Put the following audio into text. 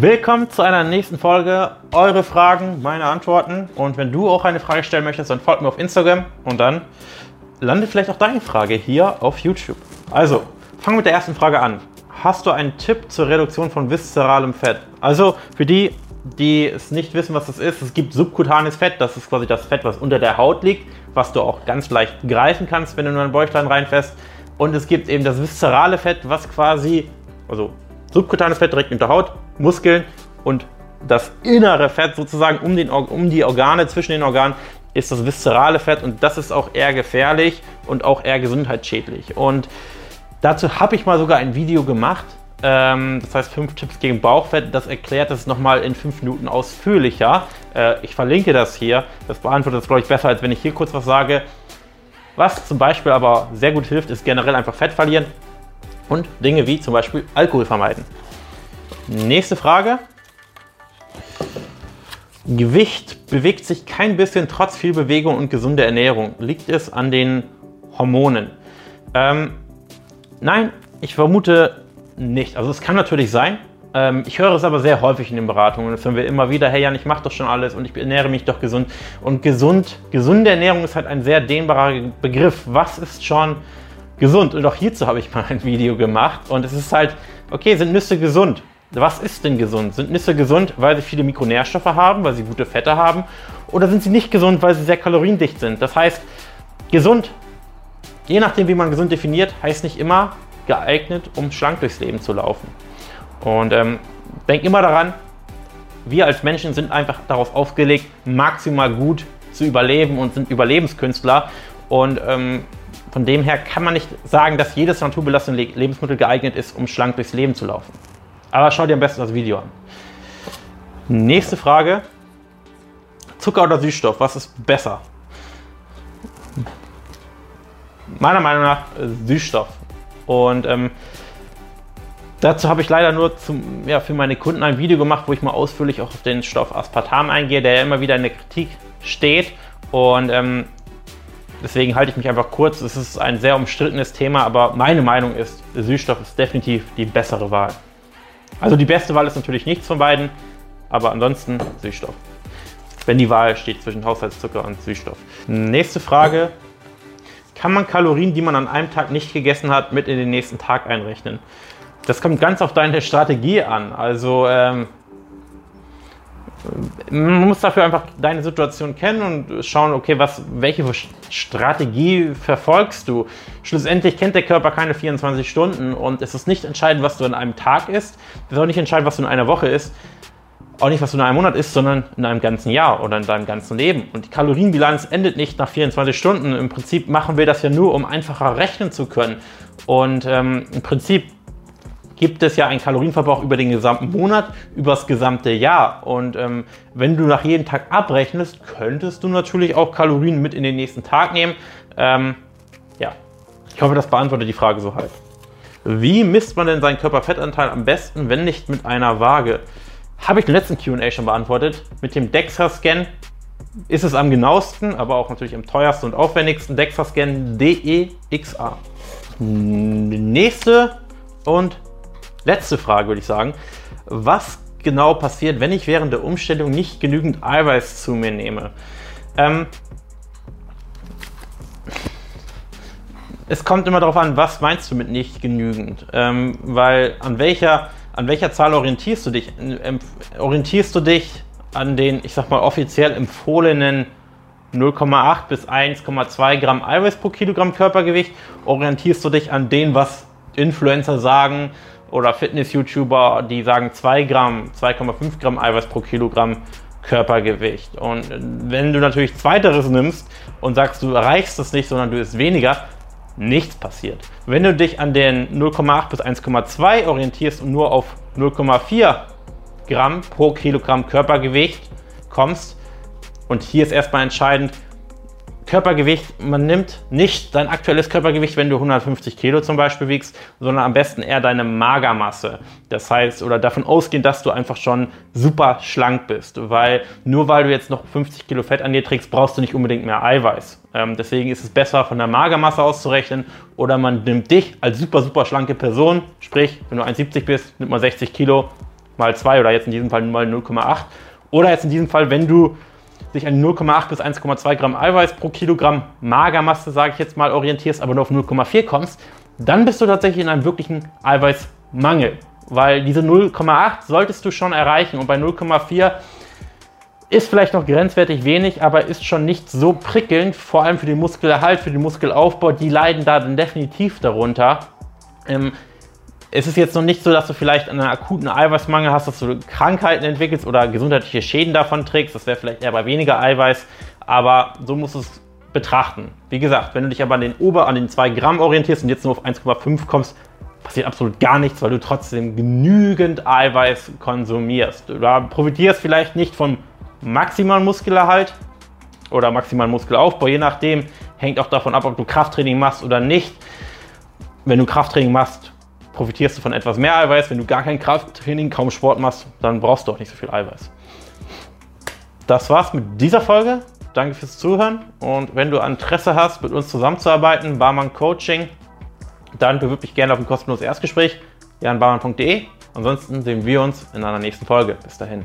Willkommen zu einer nächsten Folge. Eure Fragen, meine Antworten. Und wenn du auch eine Frage stellen möchtest, dann folgt mir auf Instagram und dann landet vielleicht auch deine Frage hier auf YouTube. Also, fangen wir mit der ersten Frage an. Hast du einen Tipp zur Reduktion von viszeralem Fett? Also, für die, die es nicht wissen, was das ist, es gibt subkutanes Fett, das ist quasi das Fett, was unter der Haut liegt, was du auch ganz leicht greifen kannst, wenn du in ein Bäuchlein reinfährst. Und es gibt eben das viszerale Fett, was quasi, also subkutanes Fett direkt unter Haut, Muskeln und das innere Fett sozusagen um, den, um die Organe, zwischen den Organen, ist das viszerale Fett und das ist auch eher gefährlich und auch eher gesundheitsschädlich. Und dazu habe ich mal sogar ein Video gemacht, ähm, das heißt 5 Tipps gegen Bauchfett, das erklärt das nochmal in 5 Minuten ausführlicher. Äh, ich verlinke das hier, das beantwortet das, glaube ich, besser, als wenn ich hier kurz was sage. Was zum Beispiel aber sehr gut hilft, ist generell einfach Fett verlieren und Dinge wie zum Beispiel Alkohol vermeiden. Nächste Frage. Gewicht bewegt sich kein bisschen trotz viel Bewegung und gesunder Ernährung. Liegt es an den Hormonen? Ähm, nein, ich vermute nicht. Also es kann natürlich sein. Ähm, ich höre es aber sehr häufig in den Beratungen. Das hören wir immer wieder, hey Jan, ich mache doch schon alles und ich ernähre mich doch gesund. Und gesund, gesunde Ernährung ist halt ein sehr dehnbarer Begriff. Was ist schon gesund? Und auch hierzu habe ich mal ein Video gemacht. Und es ist halt, okay, sind Nüsse gesund? Was ist denn gesund? Sind Nüsse gesund, weil sie viele Mikronährstoffe haben, weil sie gute Fette haben? Oder sind sie nicht gesund, weil sie sehr kaloriendicht sind? Das heißt, gesund, je nachdem, wie man gesund definiert, heißt nicht immer geeignet, um schlank durchs Leben zu laufen. Und ähm, denk immer daran, wir als Menschen sind einfach darauf aufgelegt, maximal gut zu überleben und sind Überlebenskünstler. Und ähm, von dem her kann man nicht sagen, dass jedes naturbelassene Lebensmittel geeignet ist, um schlank durchs Leben zu laufen. Aber schau dir am besten das Video an. Nächste Frage. Zucker oder Süßstoff, was ist besser? Meiner Meinung nach äh, Süßstoff. Und ähm, dazu habe ich leider nur zum, ja, für meine Kunden ein Video gemacht, wo ich mal ausführlich auch auf den Stoff Aspartam eingehe, der ja immer wieder in der Kritik steht. Und ähm, deswegen halte ich mich einfach kurz. Es ist ein sehr umstrittenes Thema, aber meine Meinung ist, Süßstoff ist definitiv die bessere Wahl. Also die beste Wahl ist natürlich nichts von beiden, aber ansonsten Süßstoff. Wenn die Wahl steht zwischen Haushaltszucker und Süßstoff. Nächste Frage. Kann man Kalorien, die man an einem Tag nicht gegessen hat, mit in den nächsten Tag einrechnen? Das kommt ganz auf deine Strategie an. Also ähm, man muss dafür einfach deine Situation kennen und schauen, okay, was, welche Strategie verfolgst du. Schlussendlich kennt der Körper keine 24 Stunden und es ist nicht entscheidend, was du in einem Tag isst. Es ist auch nicht entscheidend, was du in einer Woche isst. Auch nicht, was du in einem Monat isst, sondern in einem ganzen Jahr oder in deinem ganzen Leben. Und die Kalorienbilanz endet nicht nach 24 Stunden. Im Prinzip machen wir das ja nur, um einfacher rechnen zu können. Und ähm, im Prinzip gibt es ja einen Kalorienverbrauch über den gesamten Monat, über das gesamte Jahr. Und ähm, wenn du nach jedem Tag abrechnest, könntest du natürlich auch Kalorien mit in den nächsten Tag nehmen. Ähm, ja, ich hoffe, das beantwortet die Frage so halb. Wie misst man denn seinen Körperfettanteil am besten, wenn nicht mit einer Waage? Habe ich im letzten QA schon beantwortet. Mit dem DEXA-Scan ist es am genauesten, aber auch natürlich am teuersten und aufwendigsten. DEXA-Scan DEXA. Nächste und Letzte Frage würde ich sagen. Was genau passiert, wenn ich während der Umstellung nicht genügend Eiweiß zu mir nehme? Ähm, es kommt immer darauf an, was meinst du mit nicht genügend? Ähm, weil an welcher, an welcher Zahl orientierst du dich? Ähm, orientierst du dich an den, ich sag mal, offiziell empfohlenen 0,8 bis 1,2 Gramm Eiweiß pro Kilogramm Körpergewicht? Orientierst du dich an dem, was Influencer sagen, oder Fitness-YouTuber, die sagen 2 Gramm, 2,5 Gramm Eiweiß pro Kilogramm Körpergewicht. Und wenn du natürlich Zweiteres nimmst und sagst, du erreichst es nicht, sondern du isst weniger, nichts passiert. Wenn du dich an den 0,8 bis 1,2 orientierst und nur auf 0,4 Gramm pro Kilogramm Körpergewicht kommst, und hier ist erstmal entscheidend, Körpergewicht, man nimmt nicht dein aktuelles Körpergewicht, wenn du 150 Kilo zum Beispiel wiegst, sondern am besten eher deine Magermasse. Das heißt, oder davon ausgehen, dass du einfach schon super schlank bist, weil nur weil du jetzt noch 50 Kilo Fett an dir trägst, brauchst du nicht unbedingt mehr Eiweiß. Ähm, deswegen ist es besser, von der Magermasse auszurechnen oder man nimmt dich als super, super schlanke Person, sprich, wenn du 1,70 bist, nimmt man 60 Kilo, mal 2 oder jetzt in diesem Fall mal 0,8. Oder jetzt in diesem Fall, wenn du dich an 0,8 bis 1,2 Gramm Eiweiß pro Kilogramm Magermasse, sage ich jetzt mal, orientierst, aber nur auf 0,4 kommst, dann bist du tatsächlich in einem wirklichen Eiweißmangel. Weil diese 0,8 solltest du schon erreichen und bei 0,4 ist vielleicht noch grenzwertig wenig, aber ist schon nicht so prickelnd, vor allem für den Muskelerhalt, für den Muskelaufbau. Die leiden da dann definitiv darunter. Ähm, es ist jetzt noch nicht so, dass du vielleicht einen akuten Eiweißmangel hast, dass du Krankheiten entwickelst oder gesundheitliche Schäden davon trägst. Das wäre vielleicht eher bei weniger Eiweiß, aber so musst du es betrachten. Wie gesagt, wenn du dich aber an den Ober, an den 2 Gramm orientierst und jetzt nur auf 1,5 kommst, passiert absolut gar nichts, weil du trotzdem genügend Eiweiß konsumierst. Du profitierst vielleicht nicht vom maximalen Muskelerhalt oder maximalen Muskelaufbau, je nachdem, hängt auch davon ab, ob du Krafttraining machst oder nicht. Wenn du Krafttraining machst, profitierst du von etwas mehr Eiweiß. Wenn du gar kein Krafttraining, kaum Sport machst, dann brauchst du auch nicht so viel Eiweiß. Das war's mit dieser Folge. Danke fürs Zuhören und wenn du Interesse hast, mit uns zusammenzuarbeiten, Barmann Coaching, dann bewirb dich gerne auf ein kostenloses Erstgespräch, janbarmann.de. Ansonsten sehen wir uns in einer nächsten Folge. Bis dahin.